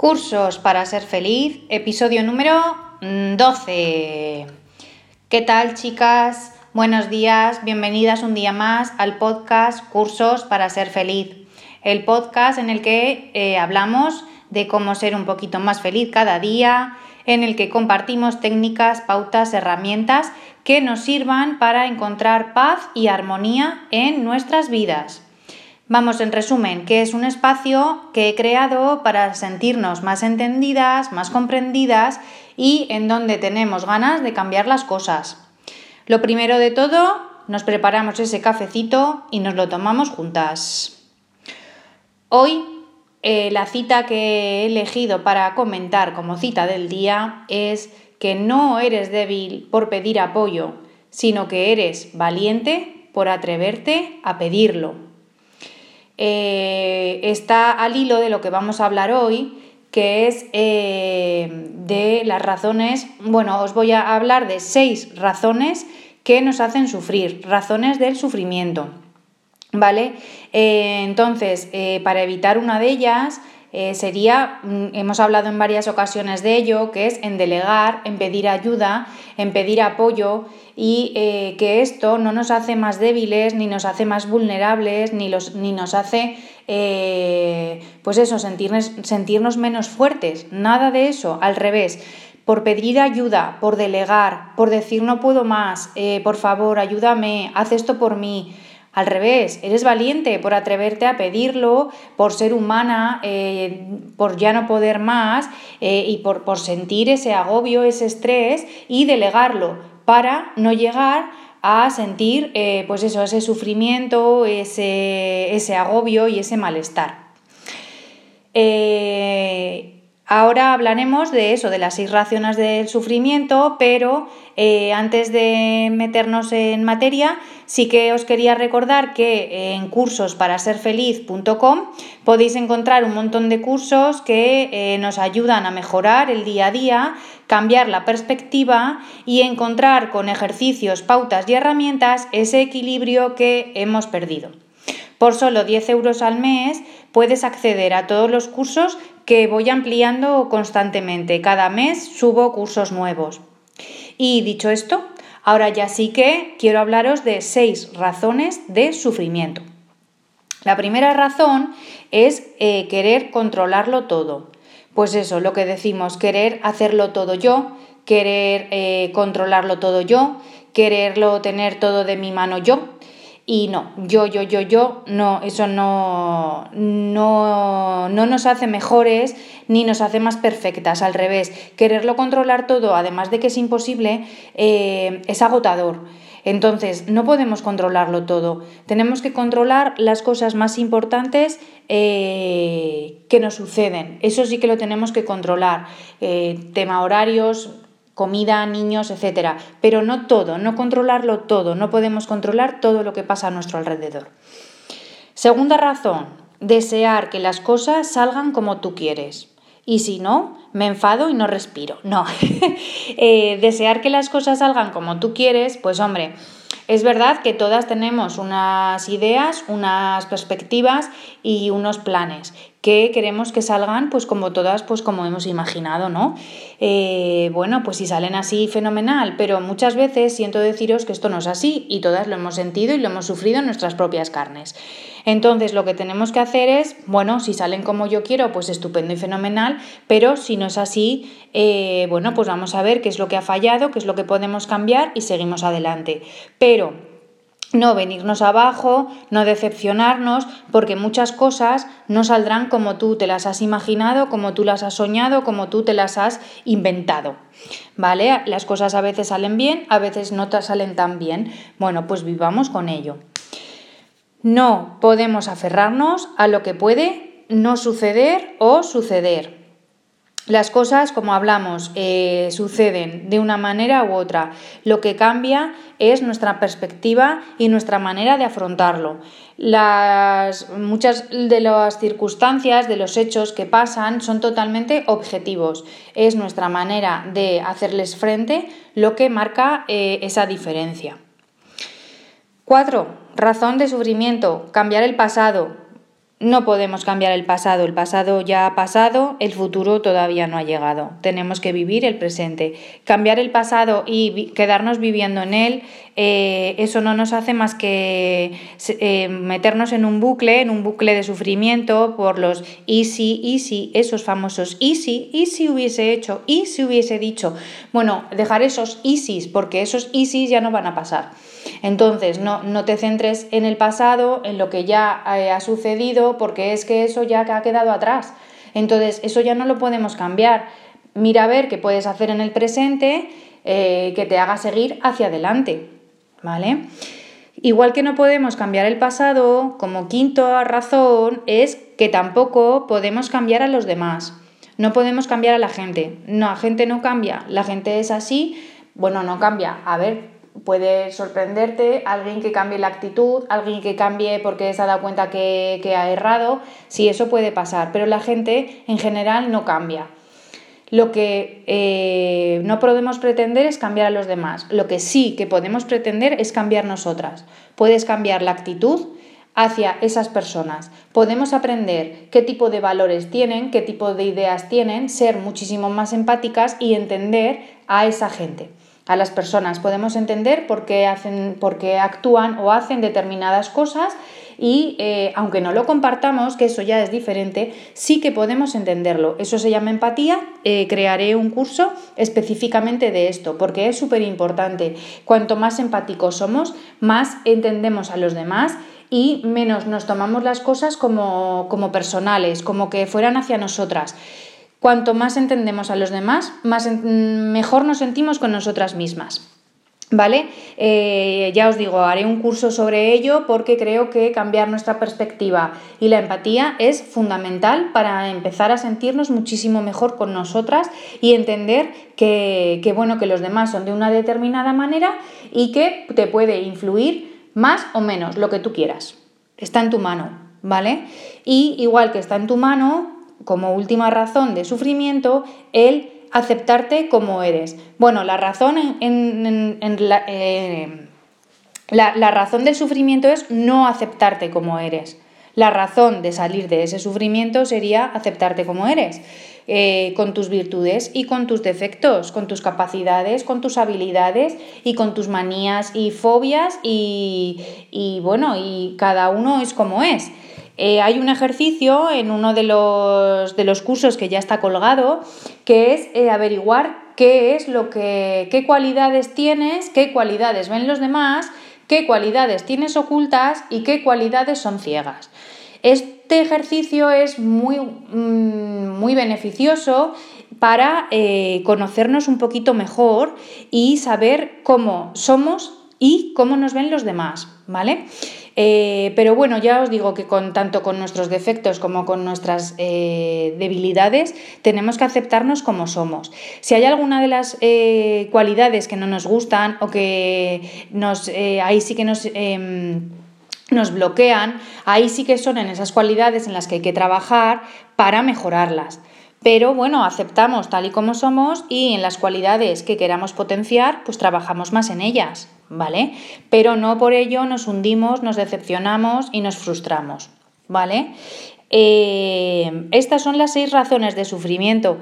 Cursos para ser feliz, episodio número 12. ¿Qué tal chicas? Buenos días, bienvenidas un día más al podcast Cursos para ser feliz, el podcast en el que eh, hablamos de cómo ser un poquito más feliz cada día, en el que compartimos técnicas, pautas, herramientas que nos sirvan para encontrar paz y armonía en nuestras vidas. Vamos, en resumen, que es un espacio que he creado para sentirnos más entendidas, más comprendidas y en donde tenemos ganas de cambiar las cosas. Lo primero de todo, nos preparamos ese cafecito y nos lo tomamos juntas. Hoy eh, la cita que he elegido para comentar como cita del día es que no eres débil por pedir apoyo, sino que eres valiente por atreverte a pedirlo. Eh, está al hilo de lo que vamos a hablar hoy, que es eh, de las razones, bueno, os voy a hablar de seis razones que nos hacen sufrir, razones del sufrimiento. ¿Vale? Eh, entonces, para evitar una de ellas, sería, mm, hemos hablado en varias ocasiones de ello, que es en delegar, en pedir ayuda, en pedir apoyo y eh, que esto no nos hace más débiles, ni nos hace más vulnerables, ni, los, ni nos hace, eh, pues eso, sentirnos, sentirnos menos fuertes. Nada de eso, al revés. Por pedir ayuda, por delegar, por decir no puedo más, eh, por favor, ayúdame, haz esto por mí. Al revés, eres valiente por atreverte a pedirlo, por ser humana, por ya no poder más y por, por sentir ese agobio, ese estrés y delegarlo para no llegar a sentir eh, pues eso, ese sufrimiento, ese, ese, agobio y ese malestar. Eh, Ahora hablaremos de eso, de las seis razones del sufrimiento, pero eh, antes de meternos en materia, sí que os quería recordar que en cursosparaaserfeliz.com podéis encontrar un montón de cursos que eh, nos ayudan a mejorar el día a día, cambiar la perspectiva y encontrar con ejercicios, pautas y herramientas ese equilibrio que hemos perdido. Por solo 10 euros al mes puedes acceder a todos los cursos que voy ampliando constantemente. Cada mes subo cursos nuevos. Y dicho esto, ahora ya sí que quiero hablaros de seis razones de sufrimiento. La primera razón es eh, querer controlarlo todo. Pues eso, lo que decimos, querer hacerlo todo yo, querer eh, controlarlo todo yo, quererlo tener todo de mi mano yo. Y no, yo, yo, yo, yo, no, eso no, no, no nos hace mejores ni nos hace más perfectas, al revés. Quererlo controlar todo, además de que es imposible, eh, es agotador. Entonces, no podemos controlarlo todo. Tenemos que controlar las cosas más importantes eh, que nos suceden. Eso sí que lo tenemos que controlar. Eh, tema horarios, comida, niños, etcétera, pero no todo, no controlarlo todo, no podemos controlar todo lo que pasa a nuestro alrededor. Segunda razón, desear que las cosas salgan como tú quieres. Y si no, me enfado y no respiro. No, eh, desear que las cosas salgan como tú quieres, pues hombre, es verdad que todas tenemos unas ideas, unas perspectivas y unos planes que queremos que salgan pues como todas, pues como hemos imaginado, ¿no? Eh, bueno, pues si salen así, fenomenal, pero muchas veces siento deciros que esto no es así y todas lo hemos sentido y lo hemos sufrido en nuestras propias carnes. Entonces lo que tenemos que hacer es, bueno, si salen como yo quiero, pues estupendo y fenomenal, pero si no es así, eh, bueno, pues vamos a ver qué es lo que ha fallado, qué es lo que podemos cambiar y seguimos adelante. Pero no venirnos abajo, no decepcionarnos, porque muchas cosas no saldrán como tú te las has imaginado, como tú las has soñado, como tú te las has inventado. ¿Vale? Las cosas a veces salen bien, a veces no te salen tan bien. Bueno, pues vivamos con ello. No podemos aferrarnos a lo que puede no suceder o suceder. Las cosas, como hablamos, eh, suceden de una manera u otra. Lo que cambia es nuestra perspectiva y nuestra manera de afrontarlo. Las, muchas de las circunstancias, de los hechos que pasan son totalmente objetivos. Es nuestra manera de hacerles frente lo que marca eh, esa diferencia. 4. Razón de sufrimiento. Cambiar el pasado. No podemos cambiar el pasado, el pasado ya ha pasado, el futuro todavía no ha llegado. Tenemos que vivir el presente. Cambiar el pasado y quedarnos viviendo en él, eh, eso no nos hace más que eh, meternos en un bucle, en un bucle de sufrimiento por los y si, y si, esos famosos y si, y si hubiese hecho, y si hubiese dicho. Bueno, dejar esos y si, porque esos y si ya no van a pasar. Entonces, no, no te centres en el pasado, en lo que ya eh, ha sucedido, porque es que eso ya ha quedado atrás. Entonces, eso ya no lo podemos cambiar. Mira a ver qué puedes hacer en el presente eh, que te haga seguir hacia adelante. ¿Vale? Igual que no podemos cambiar el pasado, como quinta razón es que tampoco podemos cambiar a los demás. No podemos cambiar a la gente. No, la gente no cambia. La gente es así. Bueno, no cambia. A ver, puede sorprenderte alguien que cambie la actitud, alguien que cambie porque se ha dado cuenta que, ha errado, sí, eso puede pasar, pero la gente en general no cambia. Lo que eh, no podemos pretender es cambiar a los demás. Lo que sí que podemos pretender es cambiar nosotras. Puedes cambiar la actitud hacia esas personas. Podemos aprender qué tipo de valores tienen, qué tipo de ideas tienen, ser muchísimo más empáticas y entender a esa gente a las personas. Podemos entender por qué, hacen, por qué actúan o hacen determinadas cosas y eh, aunque no lo compartamos, que eso ya es diferente, sí que podemos entenderlo. Eso se llama empatía. Eh, crearé un curso específicamente de esto porque es súper importante. Cuanto más empáticos somos, más entendemos a los demás y menos nos tomamos las cosas como, como personales, como que fueran hacia nosotras. Cuanto más entendemos a los demás, más mejor nos sentimos con nosotras mismas. ¿Vale? Eh, ya os digo, haré un curso sobre ello porque creo que cambiar nuestra perspectiva y la empatía es fundamental para empezar a sentirnos muchísimo mejor con nosotras y entender que, que, bueno, que los demás son de una determinada manera y que te puede influir más o menos lo que tú quieras. Está en tu mano, ¿vale? Y igual que está en tu mano, como última razón de sufrimiento el aceptarte como eres. Bueno, la razón en, la, eh, la, razón del sufrimiento es no aceptarte como eres. La razón de salir de ese sufrimiento sería aceptarte como eres, eh, con tus virtudes y con tus defectos, con tus capacidades, con tus habilidades y con tus manías y fobias y, y bueno, y cada uno es como es. Eh, hay un ejercicio en uno de los, de los, cursos que ya está colgado, que es eh, averiguar qué es lo que, qué cualidades tienes, qué cualidades ven los demás, qué cualidades tienes ocultas y qué cualidades son ciegas. Este ejercicio es muy, mm, muy beneficioso para eh, conocernos un poquito mejor y saber cómo somos y cómo nos ven los demás, ¿vale? Eh, pero bueno, ya os digo que con, tanto con nuestros defectos como con nuestras eh, debilidades tenemos que aceptarnos como somos. Si hay alguna de las eh, cualidades que no nos gustan o que nos, ahí sí que nos em, nos bloquean, ahí sí que son en esas cualidades en las que hay que trabajar para mejorarlas. Pero bueno, aceptamos tal y como somos y en las cualidades que queramos potenciar, pues trabajamos más en ellas, ¿vale? Pero no por ello nos hundimos, nos decepcionamos y nos frustramos, ¿vale? Eh, estas son las seis razones de sufrimiento.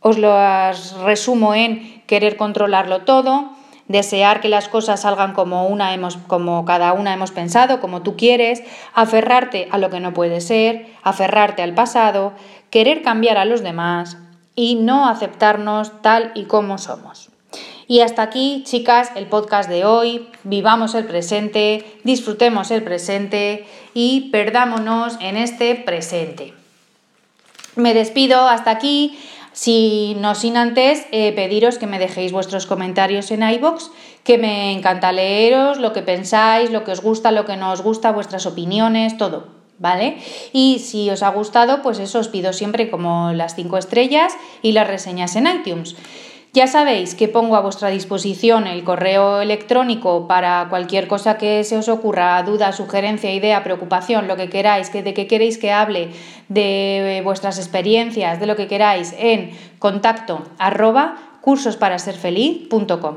Os las resumo en querer controlarlo todo, desear que las cosas salgan como, una hemos, como cada una hemos pensado, como tú quieres, aferrarte a lo que no puede ser, aferrarte al pasado, querer cambiar a los demás y no aceptarnos tal y como somos. Y hasta aquí, chicas, el podcast de hoy. Vivamos el presente, disfrutemos el presente y perdámonos en este presente. Me despido hasta aquí. Si no sin antes eh, pediros que me dejéis vuestros comentarios en iBox, que me encanta leeros lo que pensáis, lo que os gusta, lo que no os gusta, vuestras opiniones, todo. ¿Vale? Y si os ha gustado, pues eso os pido siempre como las cinco estrellas y las reseñas en iTunes. Ya sabéis que pongo a vuestra disposición el correo electrónico para cualquier cosa que se os ocurra, duda, sugerencia, idea, preocupación, lo que queráis, que de qué queréis que hable, de vuestras experiencias, de lo que queráis, en contacto arroba cursosparaserfeliz.com.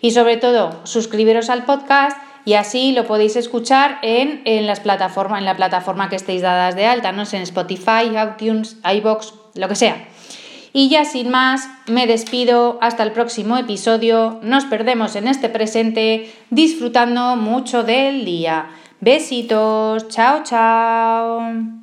Y sobre todo, suscribiros al podcast y así lo podéis escuchar en, las plataformas, en la plataforma que estéis dadas de alta, no en Spotify, iTunes, iBox, lo que sea. Y ya sin más, me despido hasta el próximo episodio. Nos perdemos en este presente disfrutando mucho del día. Besitos, chao, chao.